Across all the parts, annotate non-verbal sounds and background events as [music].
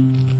Mm-hmm.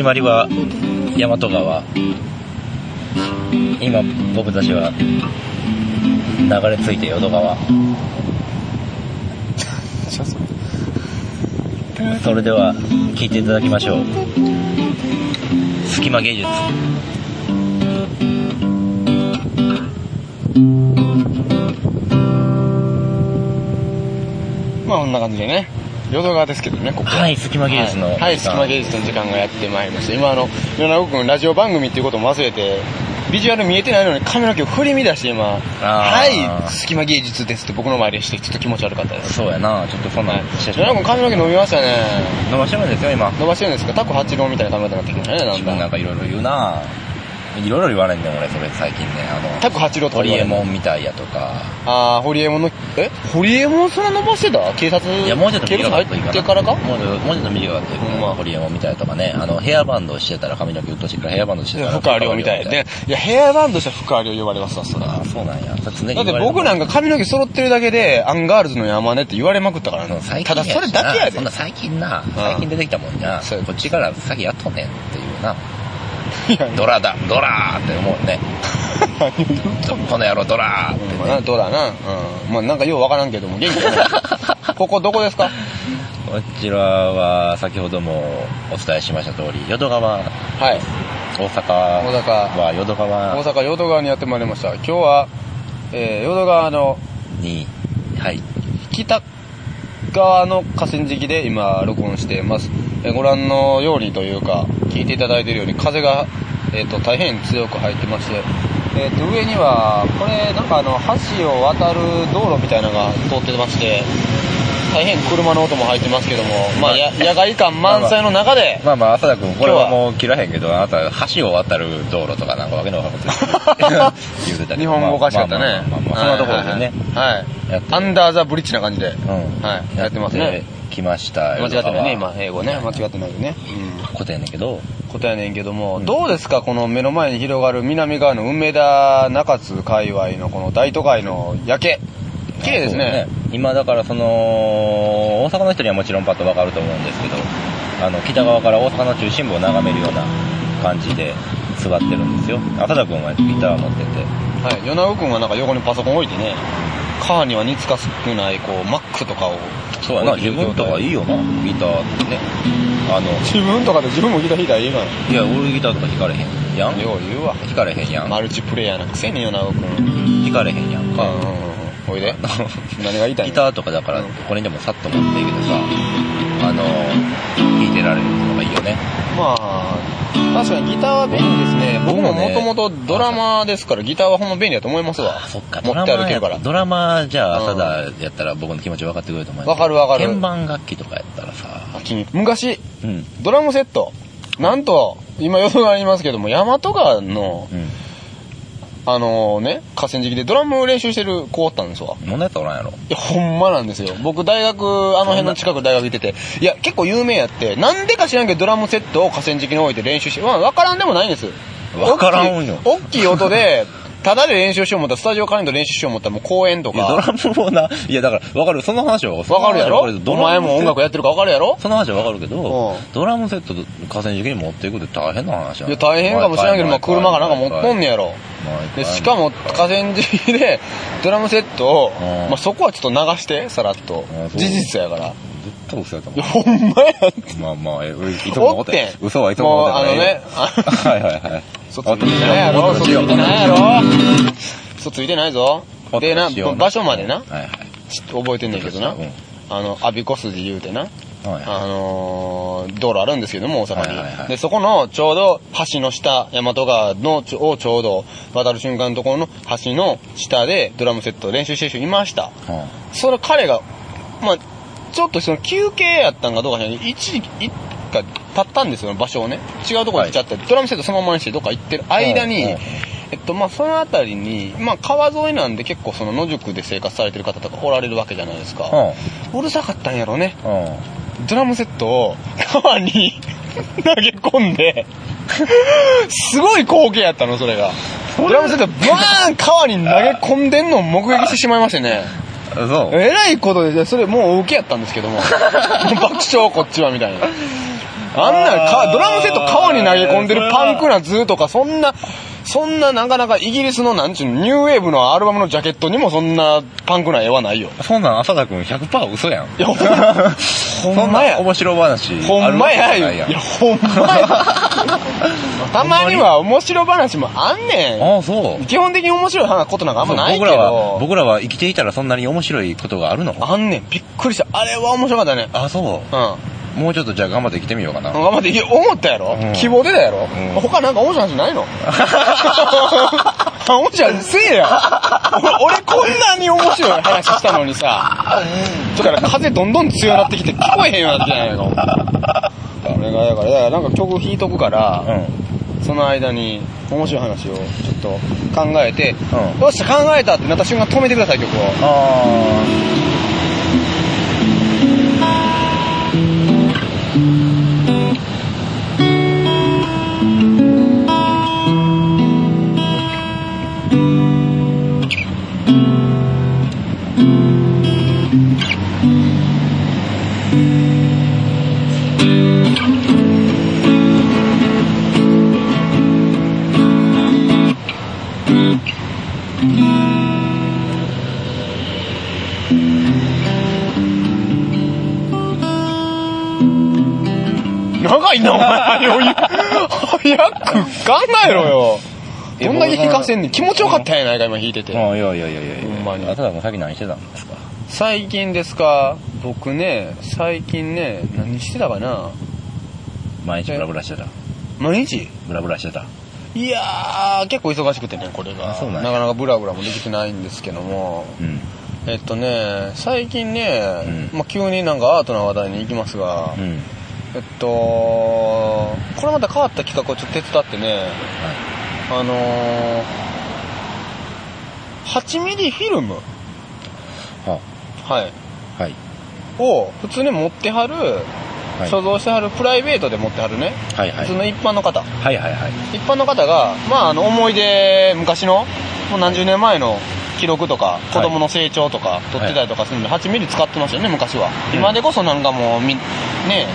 始まりは大和川。今僕たちは流れ着いて淀川。[laughs] それでは聞いていただきましょう。隙間芸術。まあこんな感じでね淀川ですけどねここ。はい隙間芸術のはい、はい、隙間芸術の時間がやってまいりました。今あの米子君ラジオ番組っていうことも忘れてビジュアル見えてないのに髪の毛を振り乱して今「はい隙間芸術です」って僕の前でしてちょっと気持ち悪かったです。そうやなちょっとそんな米子君髪の毛伸びましたね。伸ばしてるんですよ今。伸ばしてるんですか？タコ八郎みたいな髪型になってきましたねなんか。なんかいろいろ言うないろいろ言われんねん俺それ最近ね。あのタコ八郎とか。ホリエモンみたいやとか。ああホリエモンのえ？ホリエモンそんな伸ばしてた？警察？いやもうちょっと警察入ってからか？もうもうちょっと短かったよ、ま。あ、ホリエモンみたいとかね。あのヘアバンドしてたら髪の毛うっとしいからヘアバンドしてたらふかわりょうみたいでいやヘアバンドしたらふかわりょう呼ばれますわそれ。あそうなんや。常にだって僕なんか髪の毛揃ってるだけでアンガールズの山根って言われまくったからねただそれだけやで。そんな最近な。最近出てきたもんな。こっちから先やっとんねんっていうな [laughs] ドラだドラーって思うね。この野郎ドラーって、ね、ドラな。うん。まあなんかようわからんけども元気だね。[laughs] ここどこですか？こちらは先ほどもお伝えしました通り淀川。はい。大阪。大阪。は淀川。大阪淀川にやってまいりました。今日は、えー、淀川のにはい。北側の河川敷で今録音しています、えー、ご覧のようにというか聞いていただいているように風が、えーと、大変強く入ってまして、えーと、と上にはこれなんかあの橋を渡る道路みたいなのが通ってまして大変車の音も入ってますけども、まあ、や野外感満載の中で、まあまあ、浅田君、これはもう切らへんけど、あなた、橋を渡る道路とかなんかわけのわからんこと [laughs] 言うてた日本語おかしかったね。そんなところですよね。はい。アンダーザブリッジな感じで、うん、はい、やってますね。来ました間違ってないね、今、英語ね。間違ってないよね。うん。ことやねんけど。ことやねんけども、どうですか、この目の前に広がる南側の梅田中津界隈のこの大都会の夜景。綺麗ですね、ね、今だからその大阪の人にはもちろんパッとわかると思うんですけどあの北側から大阪の中心部を眺めるような感じで座ってるんですよ浅田君はギター持っててはい米子君はなんか横にパソコン置いてねカーには似つか少ないこう Mac とかをそうやな自分とかいいよな。ギターってね。あの。自分とかで自分もギター弾いたらいいかな。いや俺ギターとか弾かれへん。やん。よう言うわ。弾かれへんやん。マルチプレイヤーなくせに米子君弾かれへんやんか、うんうんおいで。何が言いたいギターとかだからこれでもさっと持っていけどさあの弾いてられるのがいいよね。まあ確かにギターは便利ですね。僕ももともとドラマーですからギターはほんま便利だと思いますわ。そっか。持って歩けるから。ドラマじゃあ朝だやったら僕の気持ち分かってくれると思うわかるわかる鍵盤楽器とかやったらさ。君昔、うん、ドラムセット。なんと今淀川にいますけども大和川の、うんあのね、河川敷でドラム練習してる子おったんですわ。何のやつおらんやろ？いや、ほんまなんですよ。僕大学、あの辺の近く大学行ってて、いや、結構有名やって、なんでか知らんけどドラムセットを河川敷に置いて練習して、まあ、わからんでもないんです。わからんよ。大きい音で、[laughs] ただで練習しよう思ったら、スタジオカレント練習しよう思ったら、もう公演とか。いや、ドラムもな、いや、だから、わかる、その話は。わかるやろ？お前も音楽やってるかわかるやろ？その話はわかるけど、ドラムセット河川敷に持っていくって大変な話やいや、大変かもしれんけど、まあ、車がなんか持っとんねやろ。でしかも河川敷でドラムセットを、まあ、そこはちょっと流してさらっと。事実やから絶対嘘やと思う。ほんまやまあまあいつも思って嘘はいつも思ってあのね [laughs] はいはいはい。嘘ついてないやろ。嘘ついてないやろ。嘘ついてないぞ。でな場所までな、はいはいち覚えてんねんけどな。うん。あの、アビコ筋言うてな。はいあのー道路あるんですけども、大阪に。で、そこのちょうど橋の下、大和川のちょをちょうど渡る瞬間のところの橋の下でドラムセット練習してる人いました。はそれ彼が、まあちょっとその休憩やったんかどうかじゃない一時期、一回立ったんですよ、場所をね。違うとこ行っちゃって、ドラムセットそのままにしてどっか行ってる間に、うんうんえっと、まあ、その辺りに、まあ、川沿いなんで結構その野宿で生活されてる方とかおられるわけじゃないですか。あうるさかったんやろね。ドラムセットを川に [laughs] 投げ込んで、すごい光景やったの、それが。ドラムセットバーン川に投げ込んでんのを目撃してしまいましてね。そう。えらいことで、それもう受けやったんですけども。も [laughs] う爆笑こっちはみたいな。あんなか、ドラムセット川に投げ込んでるパンクな図とか、そんな、そんななかなかイギリスのなんちゅうの、ニューウェーブのアルバムのジャケットにもそんなパンクな絵はないよ。そんなん浅田くん100%嘘やん。いや、ほんま、ほんまや。面白話。ほんまやいいや、ほんまや。たまには面白話もあんねん。ああ、そう。基本的に面白い話ことなんかあんまないけ僕らは、ど。僕らは生きていたらそんなに面白いことがあるの？あんねん。びっくりした。あれは面白かったね。あ、そう。うん。もうちょっとじゃあ頑張って生きてみようかな。頑張って、いや思ったやろ、うん。希望出たやろ、うん。他なんか面白い話ないの？面白い話せえや。俺俺こんなに面白い話したのにさ、だから風どんどん強くなってきて聞こえへんようになってないか。俺が、だから、だからなんか曲弾いとくから、うん。その間に面白い話をちょっと考えて、うん。よっしゃ考えたってなった瞬間止めてください曲を。あ長いな、お前。余裕早く考えろよ。どんだけ弾かせんねん。気持ちよかったんやないか、今弾いてて。あ。あいやいやいやいやいや。ほんまに浅田くん先何してたんですか？最近ですか？僕ね、最近ね、何してたかな？毎日ブラブラしてた。毎日？ブラブラしてた。いやー、結構忙しくてね、これが。なかなかブラブラもできてないんですけども。うん。えっとね、最近ね、うんまあ、急になんかアートな話題に行きますが、うん。えっと、これまた変わった企画をちょっと手伝ってね、あのー、8ミリフィルム、ははい、はい。を普通に持ってはる、はい。所蔵してはるプライベートで持ってはるね、はいはい。普通の一般の方、はいはいはい。一般の方が、まああの思い出、昔の、もう何十年前の記録とか、子供の成長とか撮ってたりとかするんで、8ミリ使ってましたよね、昔は。うん今でこそなんかもうみ、ね、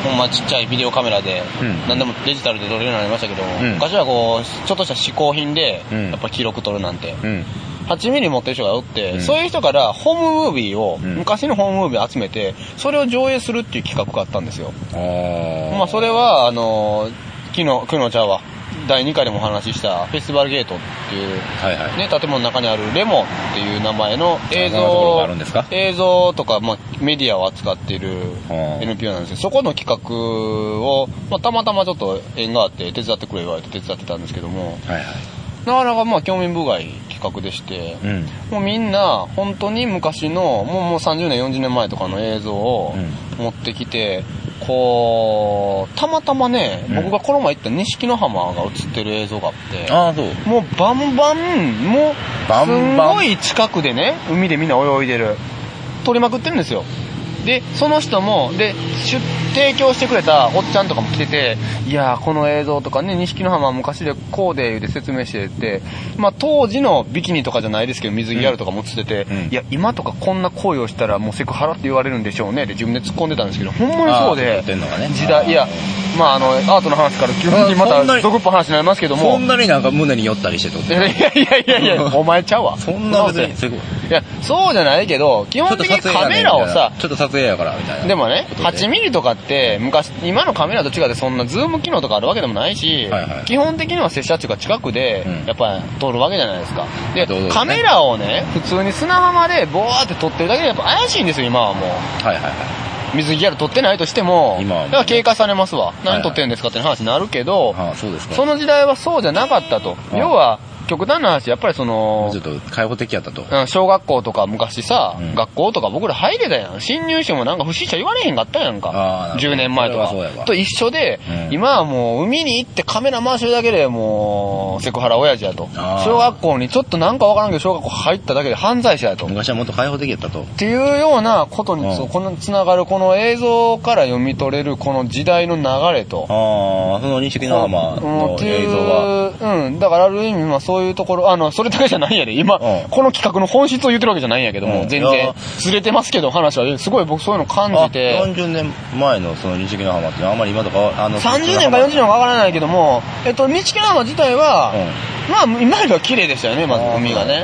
ほんまちっちゃいビデオカメラで、うん何でもデジタルで撮れるようになりましたけど、ん昔はこう、ちょっとした嗜好品で、うんやっぱ記録撮るなんて。うん。8ミリ持ってる人がおって、うんそういう人からホームムービーを、うん昔のホームムービー集めて、それを上映するっていう企画があったんですよ。まあそれは、あの昨日、昨日ちゃうわ。第2回でもお話ししたフェスティバルゲートっていう、はいはい。ね、建物の中にあるレモンっていう名前の映そんなところ像があるんですか？映像とか、まあ、メディアを扱っているうん NPO なんですけど、そこの企画を、まあ、たまたまちょっと縁があって手伝ってくれ言われて手伝ってたんですけども、はいはい。なかなかまあ興味深い企画でして、うん。もうみんな本当に昔のもうもう30年40年前とかの映像をうん持ってきて、こうたまたまね、うん。僕がこの前行った錦の浜が映ってる映像があってああ、そう。もうバンバンもうすごい近くでね海でみんな泳いでる。撮りまくってるんですよでその人もで出提供してくれたおっちゃんとかも来てていやーこの映像とかね錦の浜は昔でこうで言うて説明しててまあ当時のビキニとかじゃないですけど水着あるとかも映ってて、うん。いや今とかこんな行為をしたらもうセクハラって言われるんでしょうねで自分で突っ込んでたんですけどほんまにそうで撮ってんのがね。時代いやまああの、アートの話から急にまた俗っぽい話になりますけども。そんなになんか胸に寄ったりしてとって。いやいやいやいや、お前ちゃうわ。[laughs] そんな別にすごい。いや、そうじゃないけど、基本的にカメラをさ、ちょっと撮影やから、みたいな。でもね、ことで8ミリとかって、昔、今のカメラと違ってそんなズーム機能とかあるわけでもないし、はいはい基本的には接写値が近くで、うんやっぱり撮るわけじゃないですか。で、ねカメラをね、普通に砂浜でボーって撮ってるだけでやっぱ怪しいんですよ、今はもう。はいはいはい。水着やる撮ってないとしても、今は警戒されますわ。何撮ってんですかって話になるけど、ああ、そうですか。その時代はそうじゃなかったと。うん要は、極端な話、やっぱりそのちょっ、と開放的やったと。うん小学校とか昔さ、うん学校とか僕ら入れたやん。侵入してもなんか不審者言われへんかったやんかなる。ほど10年前とか。と一緒で、うん今はもう海に行ってカメラ回してるだけでもう、セクハラ親父やと小学校にちょっとなんかわからんけど小学校入っただけで犯罪者やと。っ昔はもっと開放的やったと。ていうようなことに、うんそうこのつながるこの映像から読み取れるこの時代の流れと。ああ、その錦の浜うんのっていう映像は。うん。だからある意味、まあそういうところ、あの、それだけじゃないんやで。今、うんこの企画の本質を言ってるわけじゃないんやけども、うん全然ずれてますけど、話は。すごい僕そういうの感あじて。40年前のその錦の浜ってのはあんまり今とか、あの、30年か40年かわからないけども、えっと、道木の浜自体は、うまあ、今よりは綺麗でしたよね、まず海がね。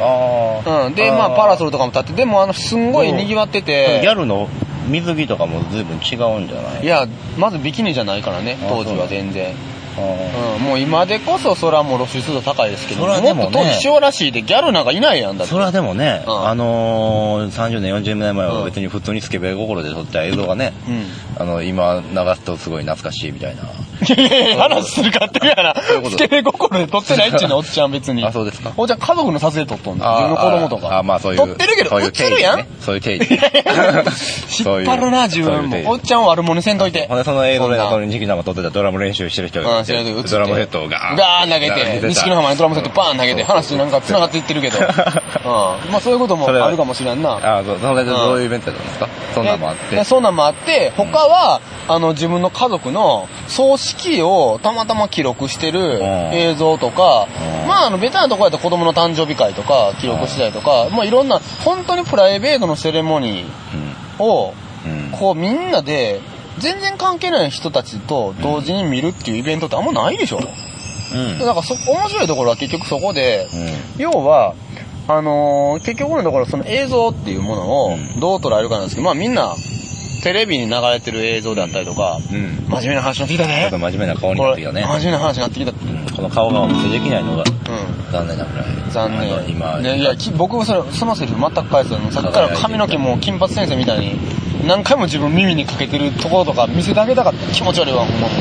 うん。で、まあ、パラソル。ルとかも立って、でも、あの、すんごい賑わってて、ギャルの水着とかも随分違うんじゃない？いや、まずビキニじゃないからね、あ当時は全然。うん、もう今でこそ、それはもう露出度高いですけど、もねもっと当時塩らしいでギャルなんかいないやんだって。それはでもね、うんあのー、30年、40年前うんは別に普通にスケベ心で撮った映像がね、うん。あの、今流すとすごい懐かしいみたいな。いやいや話するかってるやなスケベ心で撮ってないっちゅうの、おっちゃん別に。あそうですかおっちゃん家族の撮影撮っとんだ。あ自分の子供とか。あ、まあそういう。撮ってるけど、そういう映るやん。そういう定義。引っ張るな、自分も。おっちゃん悪者にせんといて。ほんで、その映像で、そんなその錦の浜撮ってたドラム練習してる人がうん、知らんけど、映ってドラムヘッドをガーン。ガーン投げて、錦の浜にドラムセットバーン投げて、話なんか繋がっていってるけど。[laughs] うん。まあそういうこともあるかもしれんな。あ、そう、それでどういうイベントだったんですか？そんなんもあって。えそんなんもあって、他は、あの、自分の家族の葬式をたまたま記録してるん映像とか、うんまあ、あの、ベタなとこやったら子供の誕生日会とか記録したりとか、まあ、いろんな、本当にプライベートのセレモニーを。こう、みんなで、全然関係ない人たちと同時に見るっていうイベントってあんまないでしょ、うん。だからそ、面白いところは結局そこで、うん。要は、あのー結局のところその映像っていうものをうんどう捉えるかなんですけど、まあみんなテレビに流れてる映像であったりとか、うん。真面目な話になってきたちょっねと。真面目な顔になってきたね。真面目な話になってきた。ううんこの顔がお見せできないのがん。残念なぐらい。残念。今、ね、いや、き僕はそれ、そのセリフ全く返すの。さっきから髪の毛も金髪先生みたいに、何回も自分耳にかけてるところとか見せてあげたかった。気持ち悪いわ、ほんまもう。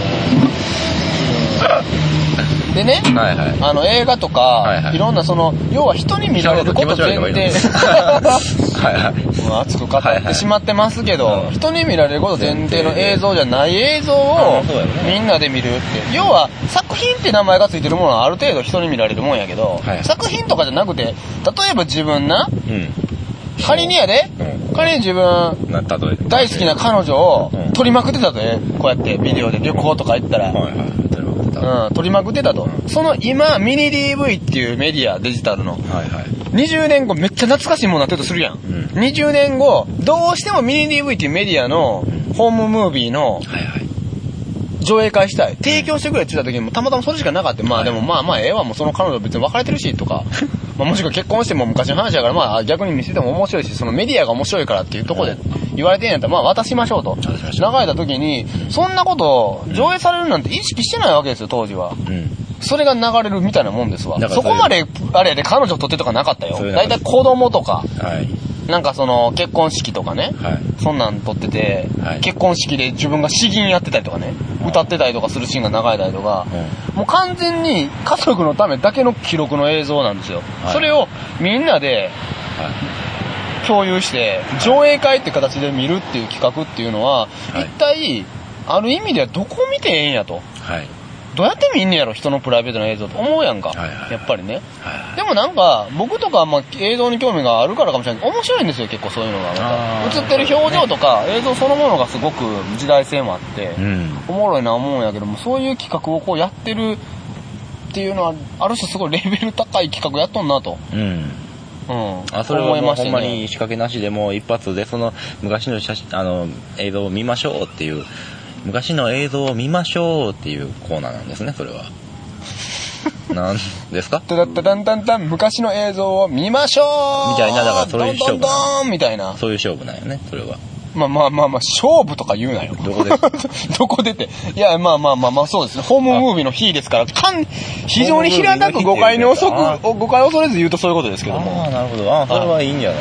でね、はいはい。あの映画とか、はいはいいろんなその、要は人に見られること前提。[laughs] はい [laughs] 熱く語ってしまってますけど、はいはい人に見られること前提の映像じゃない映像をみんなで見るって。要は、作品って名前がついてるものはある程度人に見られるもんやけど、はい作品とかじゃなくて、例えば自分な、うん。仮にやで、うん仮に自分、大好きな彼女をうん撮りまくってたとね、こうやってビデオで旅行とか行ったら、はいはい。それは分かっうん、撮りまくってたと。その今、ミニ DV っていうメディア、デジタルの、たはいはい。20年後めっちゃ懐かしいものになってるとするやん。ん20年後、どうしてもミニ DV っていうメディアのホームムービーのはいはい。上映会したい。提供してくれって言った時にもたまたまそれしかなかった。まあでもまあまあええわ、もうその彼女別に別れてるしとか。[laughs] まあもしくは結婚しても昔の話だからまあ逆に見せても面白いし、そのメディアが面白いからっていうところで言われてんやったらまあ渡しましょうと。流れた時に、そんなこと上映されるなんて意識してないわけですよ、当時は。うん。それが流れるみたいなもんですわそこまで、あれやで彼女とってとかなかったよそういう。だいたい子供とか、はい。なんかその結婚式とかね。はい。そんなん撮ってて、はい結婚式で自分が詩吟やってたりとかね、歌ってたりとかするシーンが流れたりとか、もう完全に家族のためだけの記録の映像なんですよ。はいそれをみんなではい。共有して、上映会って形で見るっていう企画っていうのは、はい一体、ある意味ではどこ見てええんやと。はい。どうやって見んねやろ、人のプライベートな映像と思うやんか。はいはいやっぱりね。はでもなんか、僕とかはまあ映像に興味があるからかもしれないけど、面白いんですよ、結構そういうのが映ってる表情とか、映像そのものがすごく時代性もあって、い。うん。おもろいな思うんやけども、そういう企画をこうやってるっていうのは、ある種すごいレベル高い企画やっとんなと。うん。うん。あ、それは思いましもうほんま。に仕掛けなしでもう一発でその昔の写真、あの、映像を見ましょうっていう昔の映像を見ましょうっていうコーナーなんですね、それは。[laughs] なんですか？ただっただんだんだん昔の映像を見ましょうみたいなだからそういう勝負どんどんどんみたいな。そういう勝負なんよね、それは。まあまあまあまあ、勝負とか言うなよ。どこで？[laughs] どこでって。いや、まあまあまあまあ、そうですね。ホームムービーの日ですから、かん、非常に平たく誤解に遅あく、誤解を恐れず言うとそういうことですけども。ああ、なるほど。ああ、それはいいんじゃない、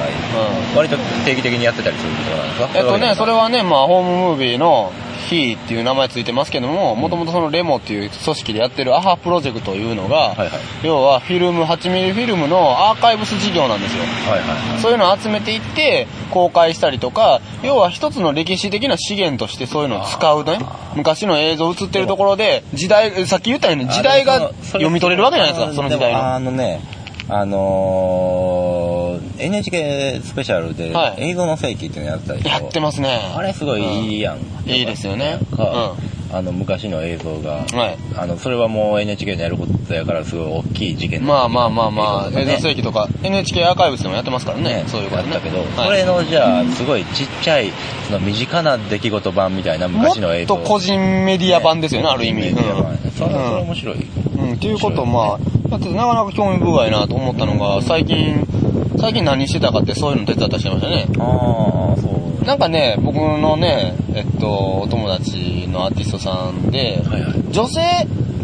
割と定期的にやってたりすることなんですか？えっとね、それは。はね、まあ、ホームムービーの日っていう名前ついてますけども、もともとそのレモっていう組織でやってるアハプロジェクトというのが、はいはい。要はフィルム、8ミリフィルムのアーカイブス事業なんですよ。はいはいはい。そういうのを集めていって、公開したりとか、要は一つの歴史的な資源としてそういうのを使うね。昔の映像映ってるところで、時代、さっき言ったように時代が読み取れるわけじゃないですか、その時代の。あのね、あのー、NHK スペシャルではい。映像の世紀っていうのやったでしょ？やってますね。あれすごいいいやん。いいですよね。か、あの昔の映像が、はい。あのそれはもう NHK でやることやからすごい大きい事件まあまあまあまあ、映像ね。世紀とか、NHK アーカイブスでもやってますからね、ね、そういうことね。やったけど、はい。それのじゃあすごいちっちゃいその身近な出来事版みたいなも昔の映像っと個人メディア版ですよね、ある意味。メディア版。うん。それはそれ面白い、うん、っていうことをまあ、やっててなかなか興味深いなと思ったのが、最近、最近何してたかってそういうの手伝ったりしてましたね。ああそう。なんかね、僕のね、えっと、お友達のアーティストさんで、はいはい。女性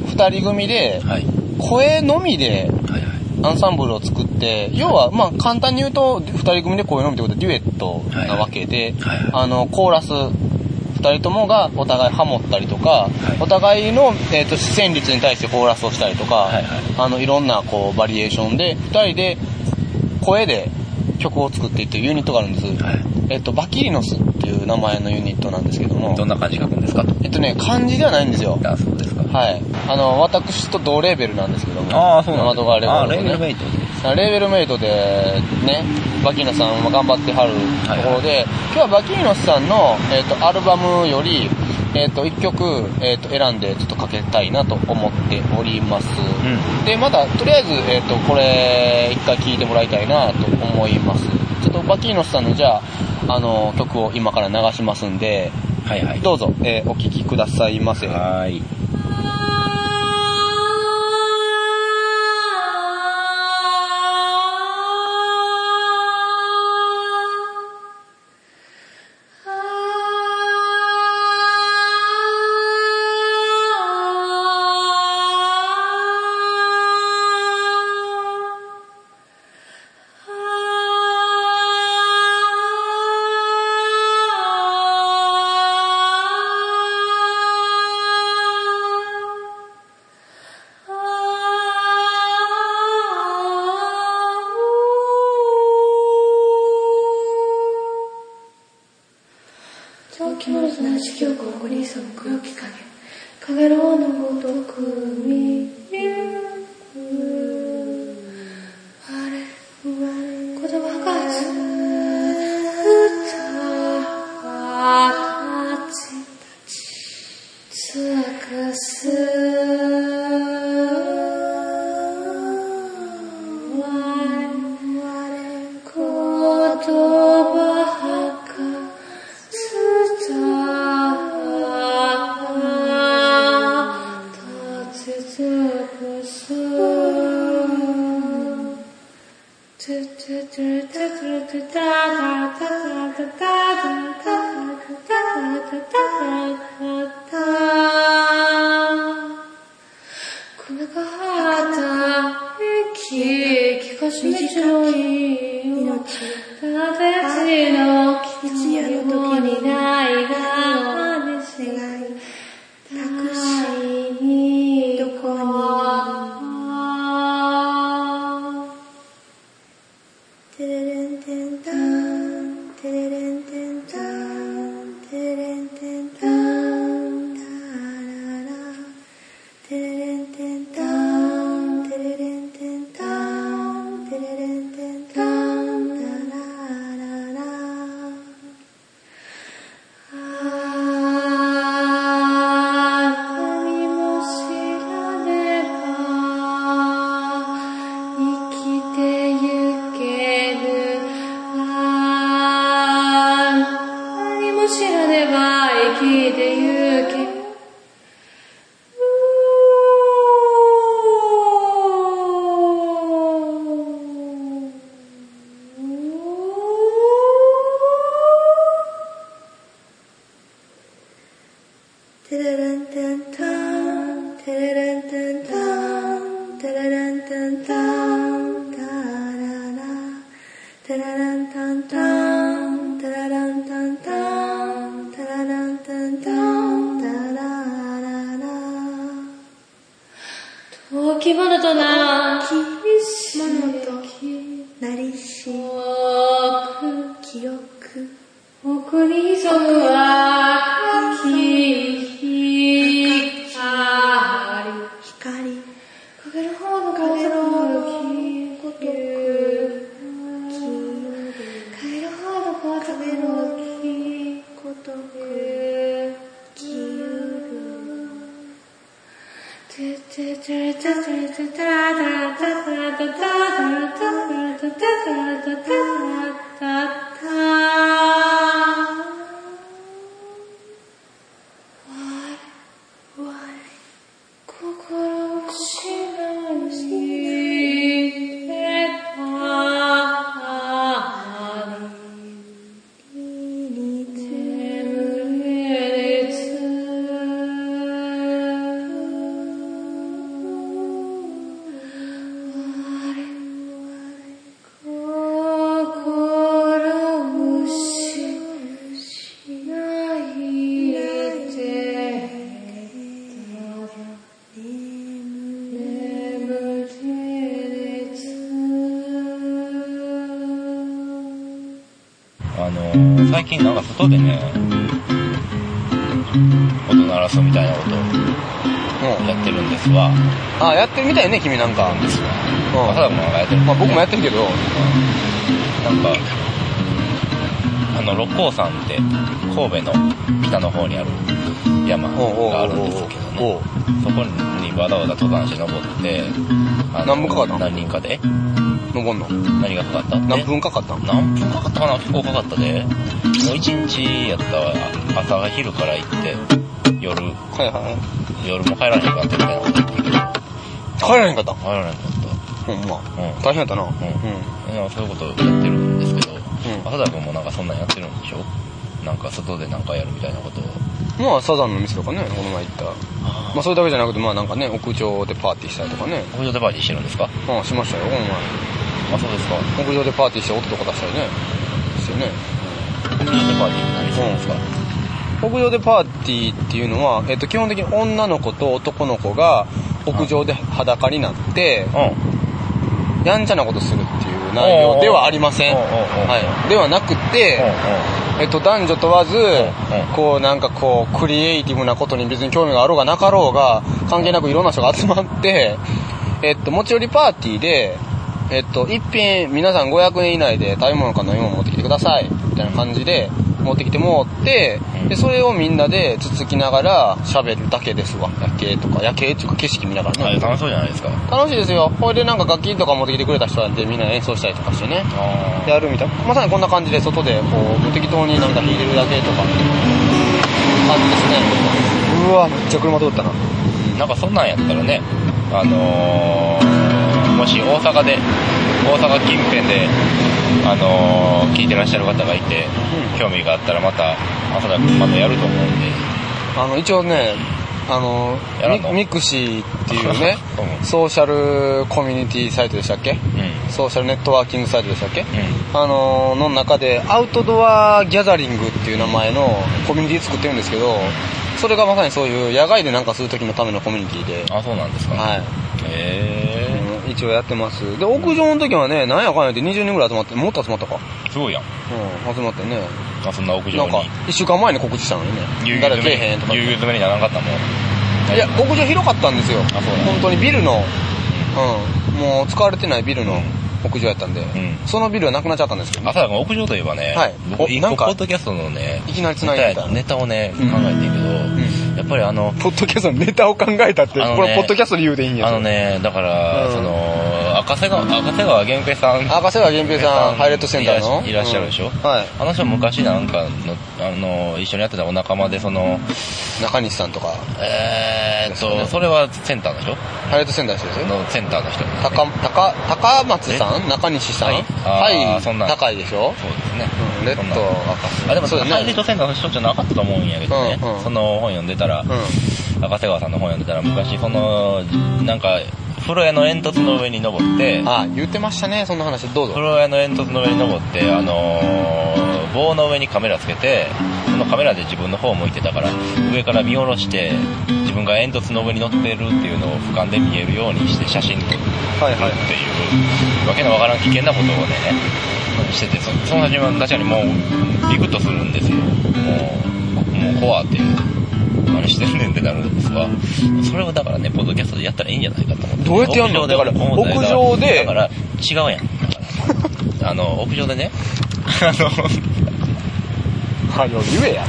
二人組で、はい。声のみではいはい。アンサンブルを作って、要は、まあ簡単に言うと、二人組で声のみってことでデュエットなわけで、はいはい。あの、コーラス、二人ともがお互いハモったりとか、い。お互いの、えっと旋律に対してコーラスをしたりとか、はいはい。あの、いろんなこうバリエーションで、二人で声で曲を作っていってるユニットがあるんです。はいえっと、バキリノスっていう名前のユニットなんですけどもど、んな感じ書くんですかえっとね、漢字ではないんですよ。あそうですかはい。あの、私と同レーベルなんですけども。ああそうなんマドガーレコードあレーベルメね。イトでレーベルメイトで、ね、バキーノさんも頑張ってはるところで、今日はバキーノさんの、えっと、アルバムより、えっと、一曲、えっと、選んでちょっとかけたいなと思っております。んで、また、とりあえず、えっと、これ、一回聴いてもらいたいなと思います。ちょっとバキーノさんの、じゃあ、あの、曲を今から流しますんで、はいはいどうぞ、えーお聴きくださいませ。はーい長期の砂地記憶を送り急ぐ黒き影影ろうのごとく見てテレレンテンタンテレレンテンタンテレレンテンタンタララテレレンタンタンタラランタンタンテラレンタンタンタラララ時物とな時物となりし記憶奥に潜むわ心最近なんか外でね、音鳴らすみたいなことをうん。やってるんですわ。あ、やってるみたいね、君なんか。ですわ。うん朝田君なんかやってる。まあ僕もやってるけど、なんか、あの、六甲山って、神戸の北の方にある山があるんですけどね。そこにわざわざ登山して登って、何分かかったの？何人かで？登んの？何がかかった？何分かかったん何分かかったかな？結構かかったで。もう一日やったわ。朝昼から行って、夜、はいはい。夜も帰らへんかってみたいなこと言ってるけど、帰らへんかった？帰らへんかっほんま。た。うん。大変やったな。うん。いやそういうことやってるんですけど、ん浅田君もなんかそんなんやってるんでしょ？なんか外でなんかやるみたいなことを。まあ、サザンの店とかね、この前行った。まあ、それだけじゃなくて、まあなんかね、屋上でパーティーしたりとかね。屋上でパーティーしてるんですか？うん、しましたよ、このあ、そうですか。前。屋上でパーティーして音とか出したりね。ですよね。屋上でパーティーって何するんですか、屋上でパーティーっていうのは、えっと、基本的に女の子と男の子が屋上で裸になって、うん。やんちゃなことするっていう内容ではありません。はい。ではなくて、えっと、男女問わずこう、なんかこう、クリエイティブなことに別に興味があろうがなかろうが、関係なくいろんな人が集まって、えっと、持ち寄りパーティーで、えっと、一品、皆さん500円以内で食べ物か飲み物持ってきてください、みたいな感じで、持ってきてもらってうん、で、それをみんなでつつきながら喋るだけですわ。夜景とか、夜景っていうか景色見ながらね。あ楽しそうじゃないですか。楽しいですよ。ほいでなんか楽器とか持ってきてくれた人なんでみんな演奏したりとかしてね。あやるみたいまさにこんな感じで外でこう適当になんか弾いてるだけとか感じですねうわめっちゃ車通ったななんかそんなんやったらね、あのー、もし大阪で、大阪近辺で、あのー、聞いてらっしゃる方がいて、うん。興味があったらまた、浅田君またやると思うんで、あの一応ねあのミミクシィっていうね [laughs] うん。ソーシャルコミュニティサイトでしたっけ？うん。ソーシャルネットワーキングサイトでしたっけ？うん。あのーの中でアウトドアギャザリングっていう名前のコミュニティ作ってるんですけどそれがまさにそういう野外でなんかする時のためのコミュニティで。あ、そうなんですか。はい。へうん一応やってます。で、屋上の時はね、なんやかんやって20人ぐらい集まって、もっと集まったか。ー。すごいやん。うん、集まってね。あ、そんな屋上に。なんか、一週間前に告知したのにね。誰ぎゅうぎゅう詰めけえへんとか。ぎゅうぎゅう詰めにならなかったもん。いや、屋上広かったんですよ。あそうなんだ本当にビルの、うん、もう使われてないビルの屋上やったんで、んそのビルはなくなっちゃったんですけど、朝田君屋上といえばね、はい僕なんかポッドキャストのね、いきなり繋いでネタをね、うん考えてんけど、んやっぱりあの、ポッドキャストのネタを考えたって、ねこれポッドキャストで言うでいいんやあのね、だから、うん。その、赤瀬川、赤瀬川源平さん。赤瀬川源平さん、ハイレットセンターの？いらっしゃるでしょ、うん。はい。あの人昔なんかの、あの、一緒にやってたお仲間で、その、中西さんとか、えーっと、ね。それはセンターの人？ハイレットセンターの人ですよ。のセンターの人、ね。高、高、高松さん？中西さん？はい。あーそんな高いでしょ？そうですね。うん、レッドあ、でもそそうだねれハイレットセンターの人じゃなかったと思うんやけどね。うんうんその本読んでたら、う赤瀬川さんの本読んでたら、昔その、なんか、風呂屋の煙突の上に登って、ん。あ、言ってましたね、そんな話。どうぞ。風呂屋の煙突の上に登って、あのー、棒の上にカメラつけてそのカメラで自分の方を向いてたから上から見下ろして自分が煙突の上に乗ってるっていうのを俯瞰で見えるようにして写真撮るはいはいっていうわけのわからん危険なことをねしててそその初めは確かにもうビクッとするんですよ。もうもう怖って何してんねんってなるんですがそれをだからねポッドキャストでやったらいいんじゃないかと思って。どうやってやんの？だから屋上でだから違うやんだからあの屋上でねあのはよ言えや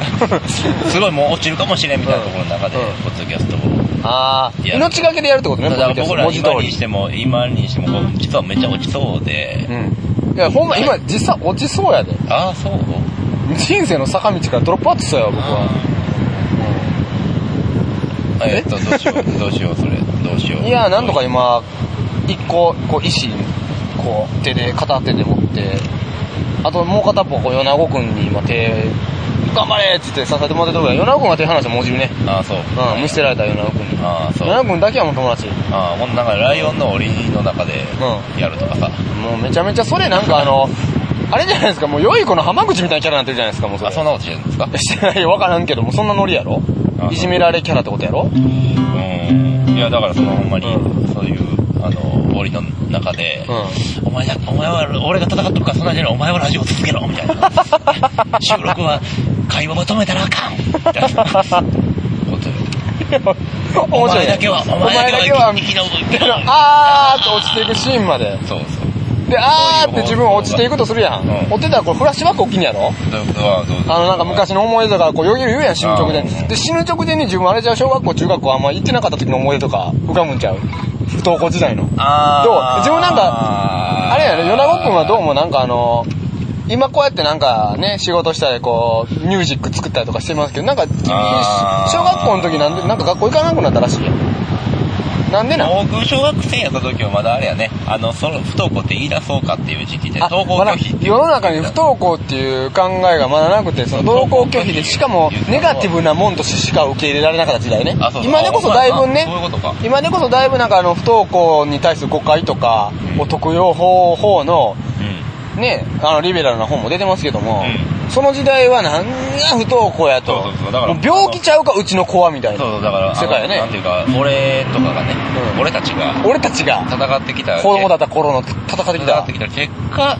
すごいもう落ちるかもしれんみたいなところの中で、うんポッドキャストを。ああ命がけでやるってことねだから僕ら今にしても今にしても実はめっちゃ落ちそうで、うんいやほんま今実際落ちそうやで。ああそう？人生の坂道からドロップアウトしたよ僕は。えっとどうしよう [laughs] どうしようそれ。どうしよう。いやなんとか今一個こう石こう手で片手で持って。あともう片っぽこう米子君に今手頑張れっつって支えてもらってるとこや米子君が手離してもうじるね。ああそう。うん見捨てられた米子君に。ああそう。米子君だけはもう友達。ああほんとなんかライオンの檻の中でうやるとかさ、もうめちゃめちゃそれなんかあのあれじゃないですか。もう良い子の浜口みたいなキャラになってるじゃないですかもうそれ。あそんなことしてるんですか？してないよ。分からんけどもそんなノリやろ？あいじめられキャラってことやろ？うん。いやだからそのほんまに、うそういうあの檻の中で、うお前だお前は俺が戦っとくからそんなんじゃないお前はラジオ続けろみたいな。[laughs] 収録は会話を止めたらあかん。[laughs] みたいなことよお前だけはお前だけは生き延びてあーって落ちていくシーンまでそうそうであーって自分落ちていくとするやん、うん落ちてたらこれフラッシュバック起きんやろあのなんか昔の思い出とかこうよぎる言うやん死ぬ直前うんで死ぬ直前に自分あれじゃう小学校中学校あんま行ってなかった時の思い出とか浮かぶんちゃう不登校時代のあどう自分なんかあれやね米子君はどうもなんかあの今こうやってなんかね仕事したりこうミュージック作ったりとかしてますけどなんか君小学校の時なんでなんか学校行かなくなったらしいやんなんでなん？僕小学生やった時はまだあれやね。あのその不登校って言い出そうかっていう時期であ登校拒否世の中に不登校っていう考えがまだなくてその登校拒否でしかもネガティブなもんとしてしか受け入れられなかった時代ね。あそうそう。今でこそだいぶね今でこそだいぶなんかあの不登校に対する誤解とかを特用法法のうんねあのリベラルな本も出てますけども、うその時代はなんが不登校やと。そうそうそう。だから病気ちゃうかうちの子はみたいなそうそうだから世界やね。なんていうか俺とかがね、うん。俺たちが俺たちが戦ってきた子供だった頃の戦ってきた。戦ってきた結果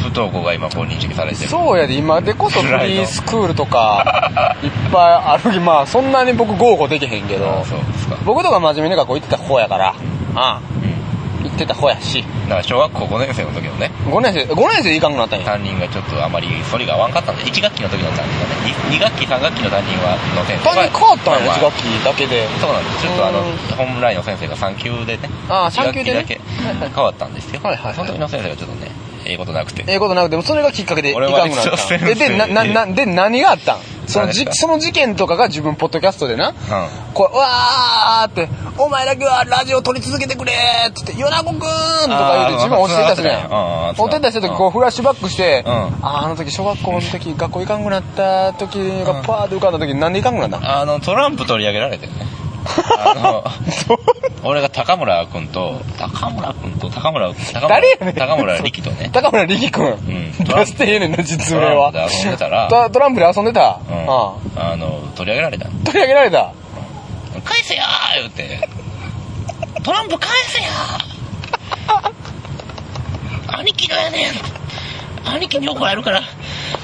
不登校が今こう認識されてる。そうやで今でこそフリースクールとか [laughs] いっぱいあるまあそんなに僕豪語できへんけど。あそうですか。僕とか真面目に学校行ってた方やから。ああってた方やし。だから小学校5年生の時のね。5年生5年生で行かんくなったんや。担任がちょっとあまり反りが合わんかったんで1学期の時の担任がね。2, 学期3学期の担任はの先生。担任変わったんやまあ1学期だけで。そうなんです。ちょっとあのうん。本来の先生が3級でね。ああ一学3級でね。期だけ。変わったんですよ。はいはいはいその時の先生がちょっとねええことなくて。ええことなくてもそれがきっかけで行俺はかんくなった。ででなななで何があったん？そのじその事件とかが自分ポッドキャストでな。うん。こう、わーって、お前だけはラジオ撮り続けてくれーって言って、ヨナゴくんとか言うて自分落ちてたするやん。あー落ちてたしてる時こうフラッシュバックして、うん。あの時小学校の時学校行かんくなった時がパーって浮かんだ時なんで行かんくなったんあのトランプ取り上げられてるね。あの [laughs] 俺が高村君と高村君と高村高村誰やねん。高村力とね。[laughs] 高村力くん。ん。出してええねんな、実名は。トランプで遊んでたら。トトランプで遊んでた？うん。ああ。の取り上げられたあ取り上げられた？返せやー言うて。トランプ返せやー。兄貴のやねん。兄貴に怒られるから。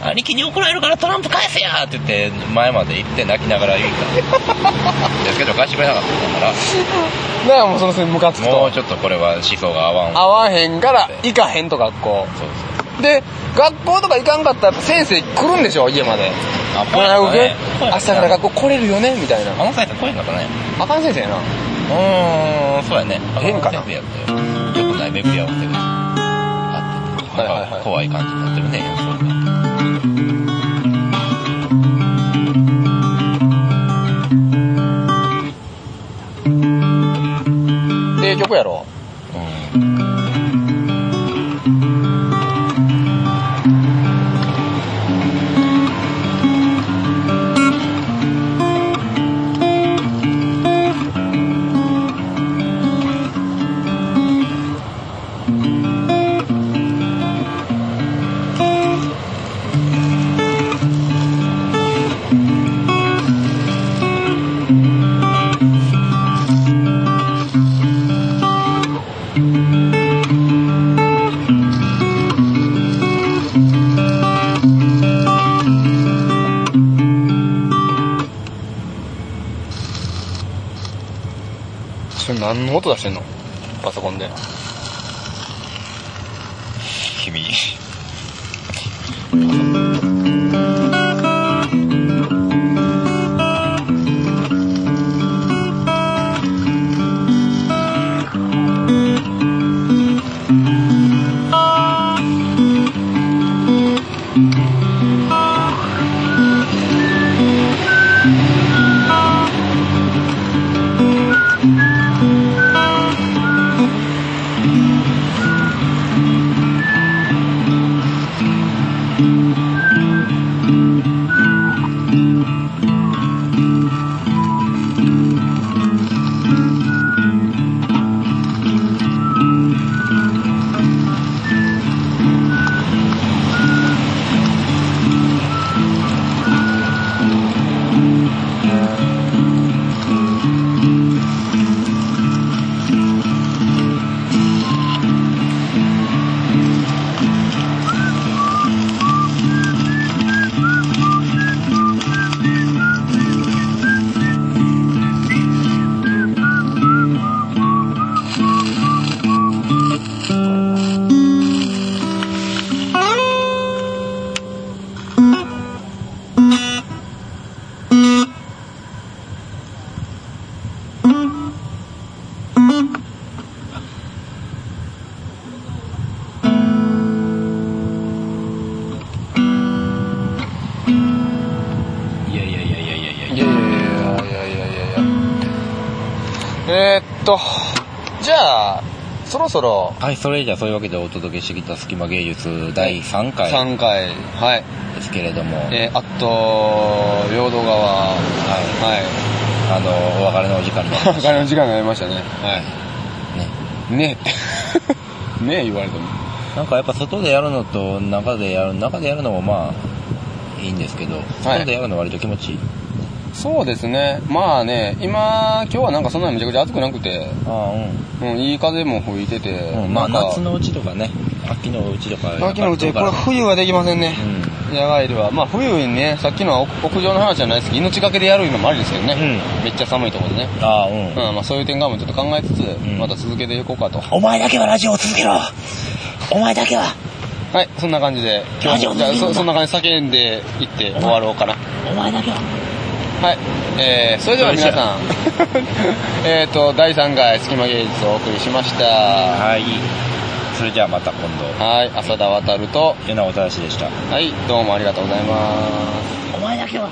兄貴に怒られるからトランプ返せやーって言って前まで行って泣きながら言った。ですけど返してくれなかったかだからもうそのせいムカつくと。らもうちょっとこれは思想が合わん合わへんから行かへんと学校。そうそうで、学校とか行かんかったら先生来るんでしょ家まで。あこれ受け声明日から学校来れるよねみたいな。あの先生声かったねあかん先生やな。うーんそうやね変かなよよくないメピアをしてあっててはいはいはい怖い感じになってるね演奏がええ曲やろ。何の音出してんのパソコンで。そろはい、それじゃあそういうわけでお届けしてきた隙間芸術第3回3回、はい。ですけれども、えー、あと、陽動川、ははい。い、あの、お別れのお時間になりおました。[laughs] 金の時間になりましたね。はね。い。ねえ。ねえ [laughs] 言われても。なんかやっぱ外でやるのと中でやる、中でやるのもまあ、いいんですけど、外でやるの割と気持ちいい。そうですね。まあね、今、今日はなんかそんなにめちゃくちゃ暑くなくて、ああ、うん、いい風も吹いてて、うん。うん、まあ夏のうちとかね、秋のうちとか。秋のうち、これう冬はできませんね。ん。野外では。まあ冬にね、さっきのは屋屋上の話じゃないですけど、命がけでやるのもありですけどね。うんめっちゃ寒いところでね。ああ、うん。うん、まあそういう点側もちょっと考えつつ、んまた続けていこうかと。お前だけはラジオを続けろお前だけははい、そんな感じで、今日も、じゃあそそんな感じで叫んでいって終わろうかな。お前だけははい。えー、それでは皆さん、[laughs] えっと、第3回隙間芸術をお送りしました。はい。それじゃあまた今度、はい、浅田渡ると、米尾正でした。はい、どうもありがとうございます。お前だけは